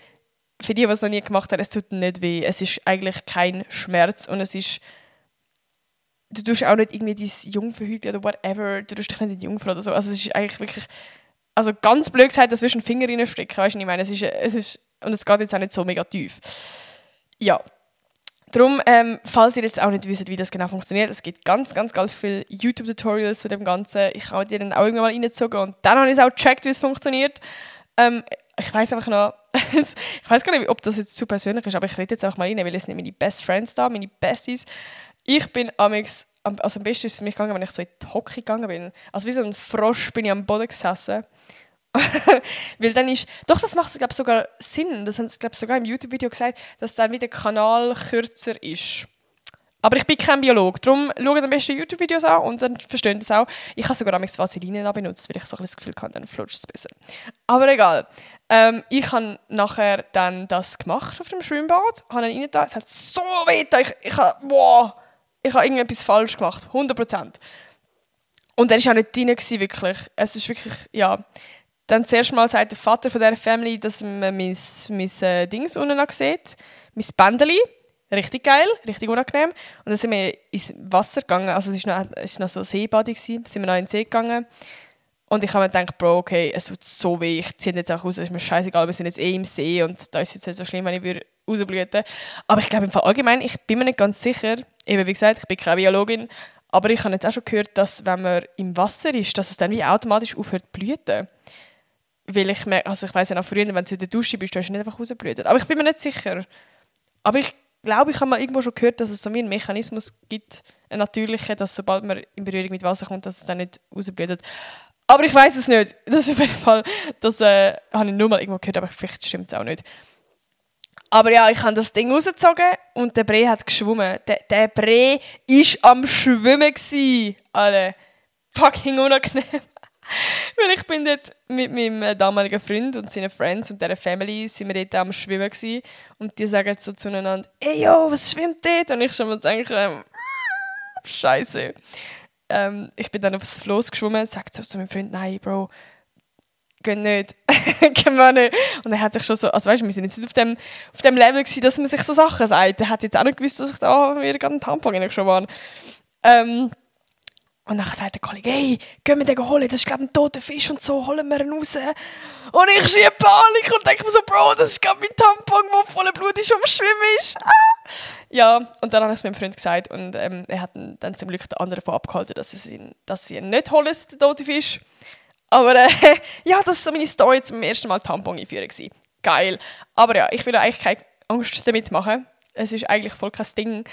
für die, die es noch nie gemacht haben, es tut nicht weh. Es ist eigentlich kein Schmerz und es ist du tust auch nicht irgendwie dein Jungfrau oder whatever, du tust dich nicht in die Jungfrau oder so. Also es ist eigentlich wirklich also ganz blöd gesagt, dass wir einen Finger reinstecken, weißt du, ich meine, es ist, es ist, und es geht jetzt auch nicht so mega tief. Ja. Darum, ähm, falls ihr jetzt auch nicht wisst, wie das genau funktioniert, es gibt ganz, ganz, ganz viele YouTube-Tutorials zu dem Ganzen. Ich habe die dann auch irgendwann mal reingezogen und dann habe ich es auch gecheckt, wie es funktioniert. Ähm, ich weiß einfach noch, [LAUGHS] ich weiß gar nicht, ob das jetzt zu persönlich ist, aber ich rede jetzt auch mal rein, weil es sind meine Best Friends da, meine Besties. Ich bin amix also am besten ist es für mich gegangen, wenn ich so in die Hocke gegangen bin. Also wie so ein Frosch bin ich am Boden gesessen. [LAUGHS] Weil dann ist, doch das macht glaube sogar Sinn, das haben sie sogar im YouTube-Video gesagt, dass dann wieder der Kanal kürzer ist. Aber ich bin kein Biologe, darum schaut am besten YouTube-Videos an und dann versteht es auch. Ich habe sogar amigs Vaseline benutzt, weil ich so ein das Gefühl hatte, dann flutscht es besser. Aber egal. Ähm, ich habe nachher dann das gemacht auf dem Schwimmbad, habe dann rein es hat so weh ich, ich habe, wow, ich habe irgendetwas falsch gemacht, 100%. Und er war auch nicht drin, wirklich. Es ist wirklich, ja. Dann zuerst mal sagt der Vater von dieser Family, dass man mein, mein äh, Dings unten noch sieht, mein Bändeli. Richtig geil, richtig unangenehm. Und dann sind wir ins Wasser gegangen, also es war noch, noch so Seebadung, dann sind wir noch in den See gegangen. Und ich habe mir gedacht, Bro, okay, es tut so weh, ich ziehe jetzt auch raus, es ist mir scheißegal, wir sind jetzt eh im See und da ist es jetzt nicht so schlimm, wenn ich würde Aber ich glaube im Fall allgemein, ich bin mir nicht ganz sicher, eben wie gesagt, ich bin keine Biologin, aber ich habe jetzt auch schon gehört, dass wenn man im Wasser ist, dass es dann wie automatisch aufhört zu blüten. Weil ich merke, also ich weiß ja noch früher, wenn du in der Dusche bist, du hast nicht einfach rausblüten. Aber ich bin mir nicht sicher. Aber ich glaube, ich habe mal irgendwo schon gehört, dass es so einen Mechanismus gibt, einen natürlichen, dass sobald man in Berührung mit Wasser kommt, dass es dann nicht rausblüht. Aber ich weiß es nicht. Das auf jeden Fall, das äh, habe ich nur mal irgendwo gehört, aber vielleicht stimmt es auch nicht. Aber ja, ich habe das Ding rausgezogen und der Brei hat geschwommen. Der, der Brei war am Schwimmen. Alle fucking unangenehm. [LAUGHS] Weil ich bin dort mit meinem damaligen Freund und seinen Friends und dieser Family sind wir dort am Schwimmen gewesen. und die sagen so zueinander, ey yo, was schwimmt dort? Und ich schon mal denke, ähm, [LAUGHS] Scheiße. Ähm, ich bin dann aufs Floß geschwommen, sagt so zu meinem Freund, nein, Bro, gehen nicht. [LAUGHS] gehen wir nicht. Und er hat sich schon so, also weißt du, wir sind jetzt nicht auf dem, auf dem Level gewesen, dass man sich so Sachen sagt. Er hat jetzt auch nicht gewusst, dass ich da wieder einen Tampon schon war. Ähm, und dann sagt der Kollege, hey, gehen wir den holen, das ist glaube ein toter Fisch und so, holen wir ihn raus. Und ich schiebe Panik und denke mir so, Bro, das ist gerade mein Tampon, der voller Blut ist und Schwimmen ist. Ah! Ja, und dann habe ich es meinem Freund gesagt und ähm, er hat dann zum Glück den anderen davon abgehalten, dass, es ihn, dass sie ihn nicht holen, den toten Fisch. Aber äh, [LAUGHS] ja, das war so meine Story zum ersten Mal Tampon einführen. Gewesen. Geil. Aber ja, ich will eigentlich keine Angst damit machen. Es ist eigentlich voll kein Ding.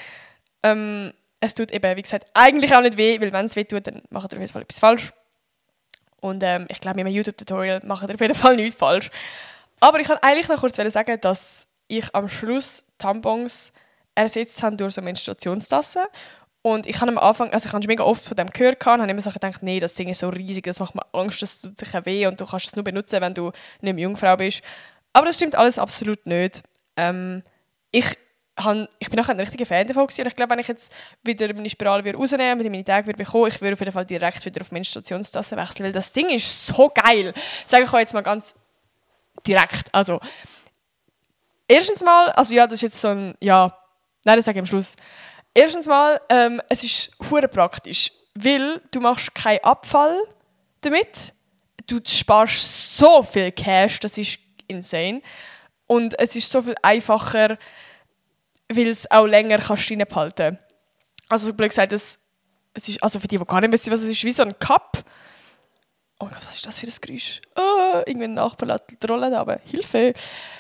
Ähm, es tut eben, wie gesagt, eigentlich auch nicht weh, weil wenn es weh tut, dann macht er auf jeden Fall etwas falsch. Und ähm, ich glaube, mit einem YouTube-Tutorial macht ihr auf jeden Fall nichts falsch. Aber ich kann eigentlich noch kurz sagen, dass ich am Schluss Tampons ersetzt habe durch so Menstruationstassen. Und ich habe am Anfang, also ich habe mega oft von dem gehört und habe immer so gedacht, nee, das Ding ist so riesig, das macht mir Angst, das tut sich weh und du kannst es nur benutzen, wenn du nicht mehr Jungfrau bist. Aber das stimmt alles absolut nicht. Ähm, ich, ich bin nachher ein richtiger Fan davon gewesen. und ich glaube, wenn ich jetzt wieder meine Spirale wieder rausnehmen und meine Tage wieder bekommen, ich würde auf jeden Fall direkt wieder auf Menstruationstasse wechseln, weil das Ding ist so geil. Sage ich euch jetzt mal ganz direkt. Also, erstens mal, also ja, das ist jetzt so ein, ja, nein, das sage ich am Schluss. Erstens mal, ähm, es ist hure praktisch, weil du machst keinen Abfall damit. Du sparst so viel Cash, das ist insane. Und es ist so viel einfacher, weil es auch länger kannst reinbehalten Also blöd gesagt, es, es ist, also für die, die gar nicht wissen, was es ist, wie so ein Cup. Oh Gott, was ist das für ein Geräusch? Oh, irgendwie ein Nachbar lässt die Rolle aber Hilfe!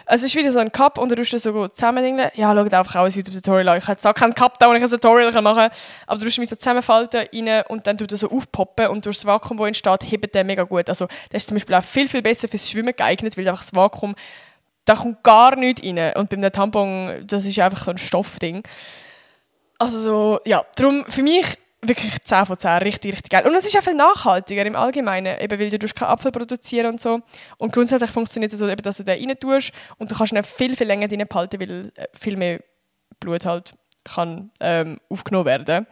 Es ist wieder so ein Cup und du musst so zusammen. Ja, schaut einfach auch ein YouTube-Tutorial an. Ich habe jetzt keinen Cup da, wo ich ein Tutorial machen kann. Aber du musst mich so zusammenfalten rein und dann tut er so aufpoppen und durch das Vakuum, das entsteht, hebt der mega gut. Also, das ist zum Beispiel auch viel, viel besser fürs Schwimmen geeignet, weil einfach das Vakuum, da kommt gar nichts rein. Und beim Tampon, das ist einfach ein Stoffding. Also, so, ja, darum für mich wirklich 10 von 10, richtig, richtig geil. Und es ist auch viel nachhaltiger im Allgemeinen, eben weil du keinen Apfel produzieren und so. Und grundsätzlich funktioniert es so, dass du den rein tust und du kannst ihn viel, viel länger drin behalten, weil äh, viel mehr Blut halt kann ähm, aufgenommen werden.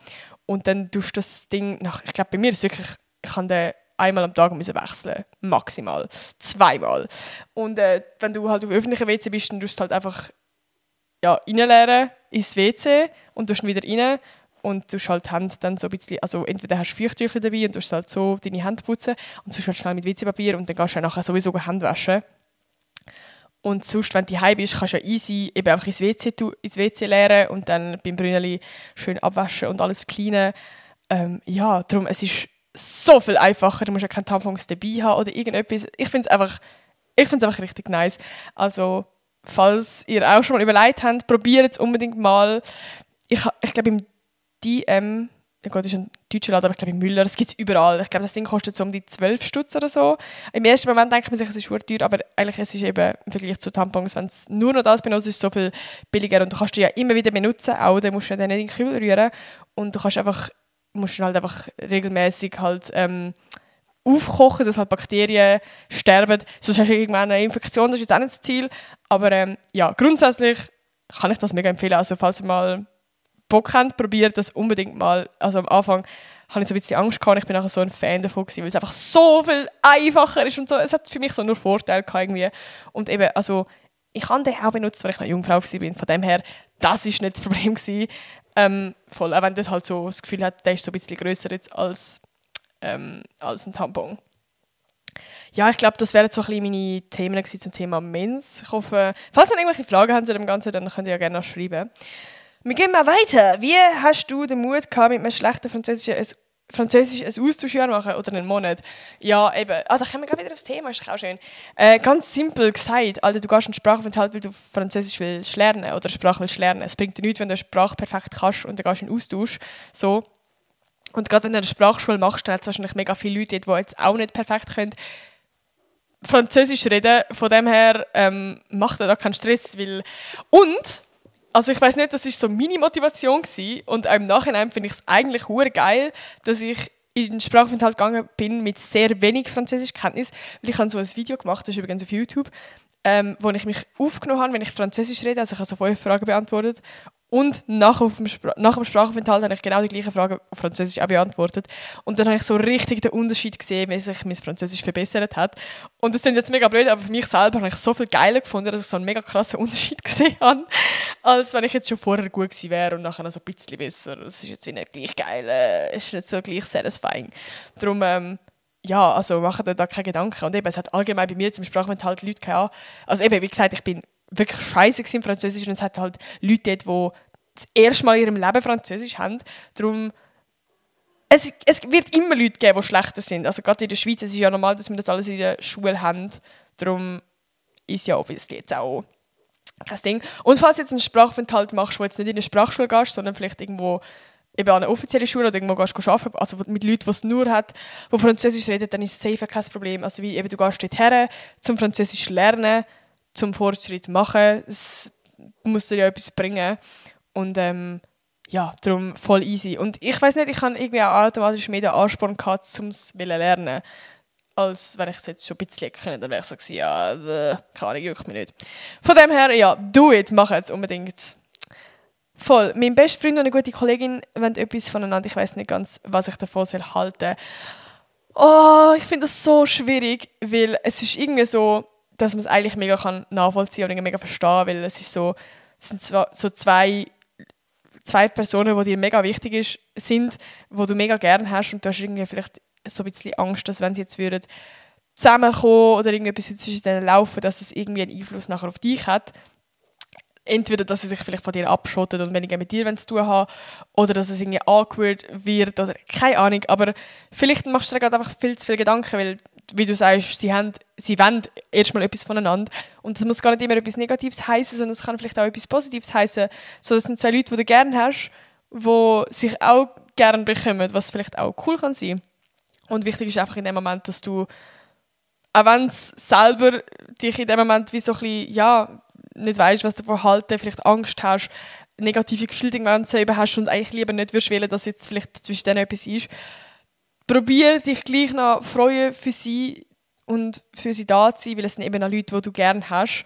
Und dann tust du das Ding nach, ich glaube bei mir ist es wirklich, ich kann den einmal am Tag müssen wechseln, maximal, zweimal. Und äh, wenn du halt auf öffentlichen WC bist, dann tust du halt einfach ja, reinleeren ins WC und tust wieder rein und du halt Hände dann so ein bisschen, also entweder hast du Feuchttücher dabei und du halt so deine Hände putzen und sonst halt schnell mit WC-Papier und dann gehst du nachher sowieso Hände waschen. Und sonst, wenn du heim bist, kannst du ja easy eben einfach ins WC, ins WC leeren und dann beim Brünneli schön abwaschen und alles kleine. Ähm, ja, darum, es ist so viel einfacher. Du musst ja keine Tampons dabei haben oder irgendetwas. Ich finde es einfach, einfach richtig nice. Also, falls ihr auch schon mal überlegt habt, probiert es unbedingt mal. Ich, ich glaube, im DM, ja gut, das ist ein deutscher Laden, aber ich glaube in Müller, das gibt es überall. Ich glaube, das Ding kostet so um die 12 Stutz oder so. Im ersten Moment denkt man sich, es ist teuer, aber eigentlich ist es eben im Vergleich zu Tampons, wenn es nur noch das benutzt, ist es so viel billiger und du kannst die ja immer wieder benutzen, auch dann musst du dann nicht in den Kühl rühren und du kannst einfach, musst halt einfach regelmäßig halt ähm, aufkochen, dass halt Bakterien sterben. Sonst hast du irgendwann eine Infektion, das ist jetzt auch nicht das Ziel. Aber ähm, ja, grundsätzlich kann ich das mega empfehlen. Also falls ihr mal Bock habt, probiert das unbedingt mal. Also am Anfang hatte ich so ein bisschen Angst gehabt. Ich bin nachher so ein Fan davon gewesen, weil es einfach so viel einfacher ist und so. Es hat für mich so nur Vorteile gehabt irgendwie. Und eben, also ich habe den auch benutzt, weil ich eine Jungfrau war. Von dem her, das ist nicht das Problem gewesen. Ähm, voll, auch wenn das halt so das Gefühl hat, der ist so ein bisschen grösser jetzt als, ähm, als ein Tampon. Ja, ich glaube, das wären so ein meine Themen zum Thema Mens. Ich hoffe, falls ihr irgendwelche Fragen habt zu dem Ganzen, dann könnt ihr ja gerne noch schreiben. Wir gehen mal weiter. Wie hast du den Mut gehabt, mit einem schlechten Französischen Französisch ein Austauschjahr machen oder einen Monat? Ja, eben. Ah, da kommen wir wieder aufs Thema, ist auch schön. Äh, ganz simpel gesagt, Alter, du gehst in Sprachaufenthalt, weil du Französisch willst lernen oder Sprache willst lernen. Es bringt dir nichts, wenn du eine Sprache perfekt kannst und dann gehst in Austausch. So. Und gerade wenn du eine Sprachschule machst, dann hat es wahrscheinlich mega viele Leute, die jetzt auch nicht perfekt können, Französisch reden. Von dem her ähm, macht er da keinen Stress, weil... Und also ich weiß nicht, das ist so meine Motivation gewesen. und im Nachhinein finde ich es eigentlich hure geil, dass ich in den Sprachaufenthalt gegangen bin mit sehr wenig Französischkenntnis, weil ich habe so ein Video gemacht, das ist übrigens auf YouTube, ähm, wo ich mich aufgenommen habe, wenn ich Französisch rede, also ich habe so fünf Fragen beantwortet und nach, dem, nach dem Sprachaufenthalt habe ich genau die gleiche Frage auf Französisch auch beantwortet. Und dann habe ich so richtig den Unterschied gesehen, wie sich mein Französisch verbessert hat. Und das ist jetzt mega blöd, aber für mich selber habe ich so viel geiler gefunden, dass ich so einen mega krassen Unterschied [LAUGHS] gesehen habe, als wenn ich jetzt schon vorher gut gewesen wäre und nachher so ein bisschen besser. Das ist jetzt nicht gleich geil, äh, ist nicht so gleich satisfying. Darum, ähm, ja, also macht euch da keine Gedanken. Und eben, es hat allgemein bei mir zum Sprachaufenthalt Leute gehabt. Also eben, wie gesagt, ich bin wirklich scheiße im Französisch und es hat halt Leute dort, die das erste Mal in ihrem Leben Französisch haben. Darum, es, es wird immer Leute geben, die schlechter sind. Also gerade in der Schweiz, es ist ja normal, dass wir das alles in der Schule haben. Darum ist ja obviously jetzt auch kein Ding. Und falls du jetzt einen Sprachaufenthalt machst, wo jetzt nicht in eine Sprachschule gehst, sondern vielleicht irgendwo eben an eine offizielle Schule oder irgendwo gehst du arbeiten, also mit Leuten, die es nur hat, die Französisch reden, dann ist es safe kein Problem. Also wie eben, du gehst dort her, zum Französisch lernen, zum Fortschritt machen, es muss dir ja etwas bringen. Und ähm, ja, darum voll easy. Und ich weiß nicht, ich habe irgendwie auch automatisch mehr den Ansporn gehabt, um es zu lernen. Als wenn ich es jetzt schon ein bisschen können, dann wäre ich so gewesen, ja, äh, keine juckt mich nicht. Von dem her, ja, do it, mach es unbedingt. Voll. Mein bester Freund und eine gute Kollegin wollen etwas voneinander. Ich weiß nicht ganz, was ich davon soll Oh, ich finde das so schwierig, weil es ist irgendwie so, dass man es eigentlich mega kann nachvollziehen und mega verstehen, weil es ist so, es sind so zwei zwei Personen, die dir mega wichtig ist, sind, wo du mega gern hast und du hast irgendwie vielleicht so ein bisschen Angst, dass wenn sie jetzt würden zusammenkommen oder irgendetwas zwischen denen laufen, dass es irgendwie einen Einfluss nachher auf dich hat. Entweder, dass sie sich vielleicht von dir abschottet und weniger mit dir zu tun haben, oder dass es irgendwie awkward wird, oder keine Ahnung. Aber vielleicht machst du dir gerade einfach viel zu viel Gedanken, weil wie du sagst, sie, haben, sie wollen erstmal etwas voneinander. Und das muss gar nicht immer etwas Negatives heißen, sondern es kann vielleicht auch etwas Positives heißen. So, das sind zwei Leute, die du gerne hast, die sich auch gerne bekommen, was vielleicht auch cool kann sein. Und wichtig ist einfach in dem Moment, dass du, auch wenn es selber dich in dem Moment wie so ein bisschen, ja, nicht weißt, was du davon halten, vielleicht Angst hast, negative Gefühle irgendwann selber hast und eigentlich lieber nicht würdest wählen, dass jetzt vielleicht zwischen denen etwas ist, probiere dich gleich noch freuen für sie und für sie da zu sein, weil es sind eben auch Leute, die du gerne hast.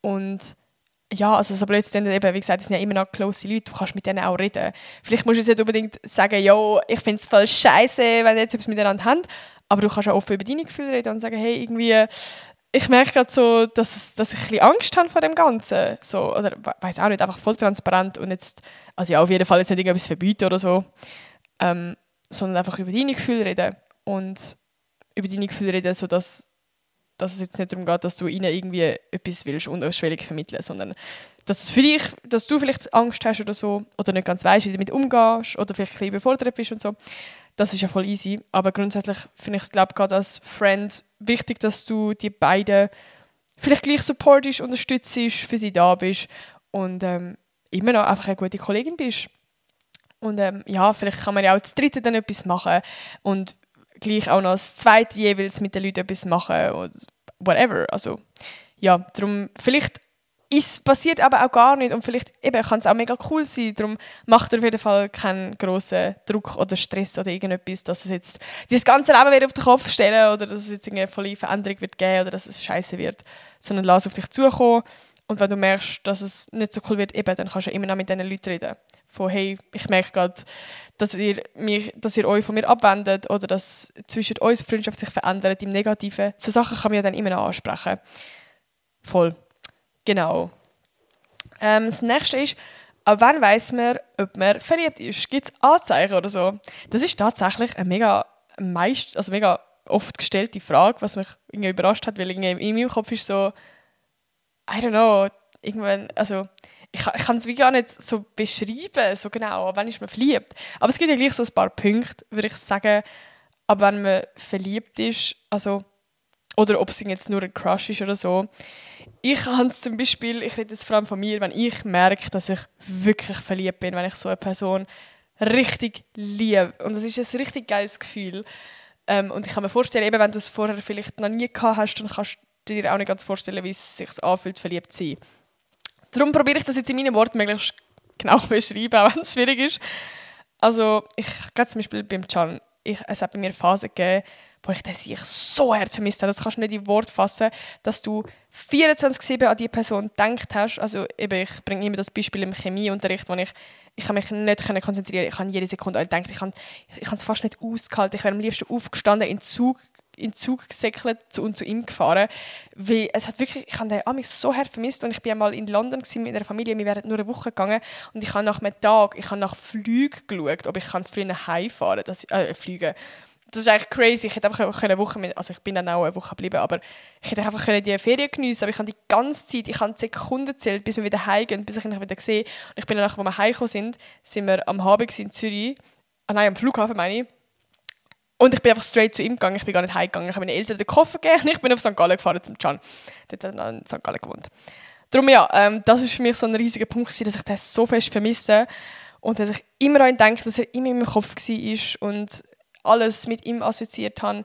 Und ja, also so blöd eben, wie gesagt, es sind ja immer noch close Leute, du kannst mit denen auch reden. Vielleicht musst du nicht unbedingt sagen, ja, ich finde es voll scheiße, wenn ihr jetzt etwas miteinander habt, aber du kannst auch offen über deine Gefühle reden und sagen, hey, irgendwie, ich merke gerade so, dass, dass ich ein bisschen Angst habe vor dem Ganzen. So, oder weiß auch nicht, einfach voll transparent und jetzt, also ja, auf jeden Fall jetzt nicht irgendwas verbieten oder so. Ähm, sondern einfach über deine Gefühle reden und über deine Gefühle reden, sodass dass es jetzt nicht darum geht, dass du ihnen irgendwie etwas willst unterschwellig vermitteln, sondern dass für dich, dass du vielleicht Angst hast oder so oder nicht ganz weißt, wie du damit umgehst oder vielleicht ein bisschen überfordert bist und so. Das ist ja voll easy. Aber grundsätzlich finde ich es, glaube gerade als Friend wichtig, dass du die beiden vielleicht gleich supportest, unterstützt, für sie da bist und ähm, immer noch einfach eine gute Kollegin bist. Und ähm, ja, vielleicht kann man ja auch das dritte dann etwas machen und gleich auch noch das zweite jeweils mit den Leuten etwas machen oder whatever. Also ja, darum vielleicht es passiert aber auch gar nicht und vielleicht kann es auch mega cool sein. Darum macht er auf jeden Fall keinen großen Druck oder Stress oder irgendetwas, dass es jetzt das ganze Leben wieder auf den Kopf stellen oder dass es jetzt eine volle Veränderung wird geben oder dass es scheiße wird, sondern lass auf dich zukommen und wenn du merkst, dass es nicht so cool wird, eben, dann kannst du immer noch mit diesen Leuten reden von hey, ich merke gerade, dass ihr, mich, dass ihr euch von mir abwendet oder dass zwischen uns Freundschaft sich verändert im Negativen. So Sachen kann man ja dann immer noch ansprechen. Voll. Genau. Ähm, das nächste ist, ab wann weiß man, ob man verliebt ist? Gibt es Anzeichen oder so? Das ist tatsächlich eine mega, meist, also mega oft gestellte Frage, was mich irgendwie überrascht hat, weil irgendwie in meinem Kopf ist so, I don't know, irgendwann, also ich, ich kann es wie gar nicht so beschreiben, so genau, wann ist man verliebt. Aber es gibt ja gleich so ein paar Punkte, würde ich sagen, ab wenn man verliebt ist, also, oder ob es jetzt nur ein Crush ist oder so. Ich habe es zum Beispiel, ich rede jetzt vor allem von mir, wenn ich merke, dass ich wirklich verliebt bin, wenn ich so eine Person richtig liebe. Und das ist ein richtig geiles Gefühl. Ähm, und ich kann mir vorstellen, eben, wenn du es vorher vielleicht noch nie gehabt hast, dann kannst dir auch nicht ganz vorstellen, wie es sich anfühlt, verliebt zu sein. Darum probiere ich das jetzt in meinen Worten möglichst genau beschreiben, auch wenn es schwierig ist. Also, ich gehe zum Beispiel beim Can, ich, es hat bei mir Phasen gegeben, wo ich das ich so hart vermisst habe. Das kannst du nicht in Wort fassen, dass du 24-7 an die Person gedacht hast. Also eben, ich bringe immer das Beispiel im Chemieunterricht, wo ich, ich mich nicht konzentrieren Ich habe jede Sekunde gedacht, ich habe es fast nicht ausgehalten. Ich wäre am liebsten aufgestanden, in den Zug in den Zug gesäckelt und zu ihm gefahren. Weil es hat wirklich, ich habe den so hart vermisst und ich bin einmal in London mit einer Familie, wir wären nur eine Woche gegangen und ich habe nach einem Tag, ich habe nach Flügen geschaut, ob ich früher heimfahren kann, äh, fliegen das ist eigentlich crazy. Ich hätte einfach eine Woche mit, also ich bin dann auch eine Woche geblieben, aber ich hätte einfach die Ferien geniessen aber ich habe die ganze Zeit, ich habe Sekunden gezählt, bis wir wieder heimgehen, bis ich ihn wieder sehe. Und ich bin danach, als wir heimgekommen sind, sind wir am Hafen in Zürich, ah nein, am Flughafen meine ich, und ich bin einfach straight zu ihm gegangen, ich bin gar nicht heimgegangen. Ich habe meinen Eltern den Koffer gegeben und ich bin auf St. Gallen gefahren zum Can. Dort hat er in St. Gallen gewohnt. Darum ja, ähm, das ist für mich so ein riesiger Punkt, dass ich das so fest vermisse. Und dass ich immer an denke, dass er immer in meinem Kopf war und alles mit ihm assoziiert habe.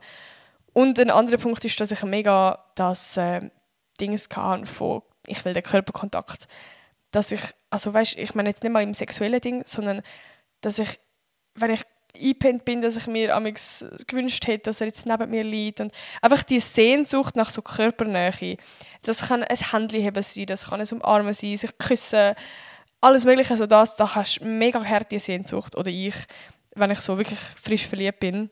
Und ein anderer Punkt ist, dass ich mega das äh, Ding von ich will den Körperkontakt. Dass ich, also weißt, ich meine jetzt nicht mal im sexuellen Ding, sondern dass ich, wenn ich eingepennt bin, dass ich mir gewünscht hätte, dass er jetzt neben mir liegt und einfach die Sehnsucht nach so Körpernähe. Das kann ein Händchen haben sein, das kann ein Umarmen sein, sich küssen, alles mögliche, also das, da hast du mega harte Sehnsucht oder ich, wenn ich so wirklich frisch verliebt bin.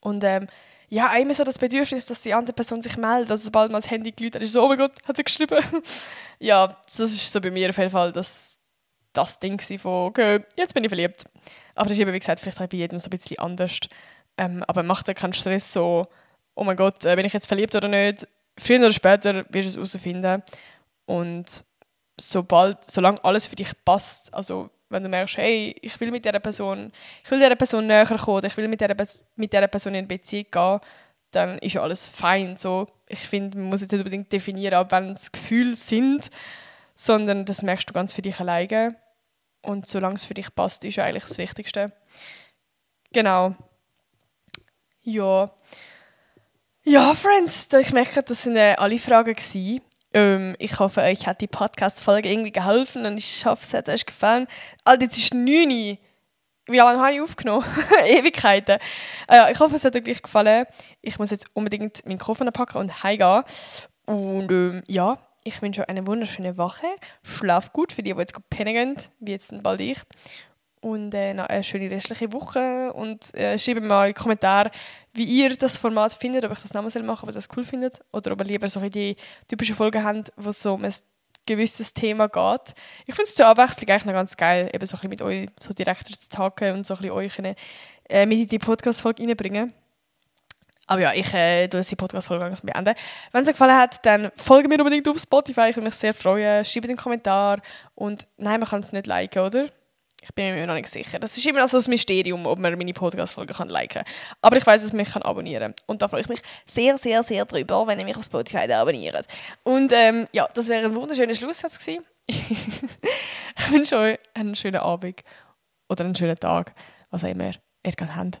Und ähm, ja, immer so das Bedürfnis, dass die andere Person sich meldet, also sobald man das Handy glüht, ist so, oh mein Gott, hat er geschrieben. [LAUGHS] ja, das ist so bei mir auf jeden Fall das, das Ding von, okay, jetzt bin ich verliebt. Aber das ist eben, wie gesagt, vielleicht bei jedem so ein bisschen anders. Ähm, aber macht dir keinen Stress so, oh mein Gott, äh, bin ich jetzt verliebt oder nicht? Früher oder später wirst du es herausfinden. Und sobald, solange alles für dich passt, also wenn du merkst, hey, ich will mit dieser Person, ich will dieser Person näher kommen, ich will mit dieser, mit dieser Person in Beziehung gehen, dann ist ja alles fein. So, ich finde, man muss jetzt nicht unbedingt definieren, ab wann es Gefühle sind, sondern das merkst du ganz für dich alleine. Und solange es für dich passt, ist eigentlich das Wichtigste. Genau. Ja. Ja, Friends, ich merke, das sind äh, alle Fragen. Ähm, ich hoffe, euch hat die Podcast-Folge irgendwie geholfen und ich hoffe, es hat euch gefallen. Alter, jetzt ist 9 Uhr. Wie lange habe ich aufgenommen? [LAUGHS] Ewigkeiten. Äh, ich hoffe, es hat euch gefallen. Ich muss jetzt unbedingt meinen Koffer packen und heimgehen. Und ähm, ja, ich wünsche euch eine wunderschöne Woche. Schlaf gut für die, die jetzt pennen gehen, wie jetzt bald ich. Und äh, noch eine schöne restliche Woche. Und äh, schreibt mal in die Kommentare, wie ihr das Format findet, ob ich das nochmal machen soll, ob ihr das cool findet. Oder ob ihr lieber so die typischen Folgen habt, wo es so um ein gewisses Thema geht. Ich finde es zur Abwechslung eigentlich noch ganz geil, eben so ein bisschen mit euch so direkt zu tagen und so ein bisschen euch in, äh, mit in die Podcast-Folge reinbringen. Aber ja, ich äh, tue die Podcast-Folge langsam beenden. Wenn es euch gefallen hat, dann folge mir unbedingt auf Spotify. Ich würde mich sehr freuen. Schreibt einen Kommentar. Und nein, man kann es nicht liken, oder? Ich bin mir noch nicht sicher. Das ist immer noch so ein Mysterium, ob man meine Podcast-Folge liken kann. Aber ich weiß, dass man mich abonnieren kann. Und da freue ich mich sehr, sehr, sehr drüber, wenn ihr mich auf Spotify abonniert. Und ähm, ja, das wäre ein wunderschöner Schlusssatz gewesen. [LAUGHS] ich wünsche euch einen schönen Abend oder einen schönen Tag, was auch immer ihr gerade habt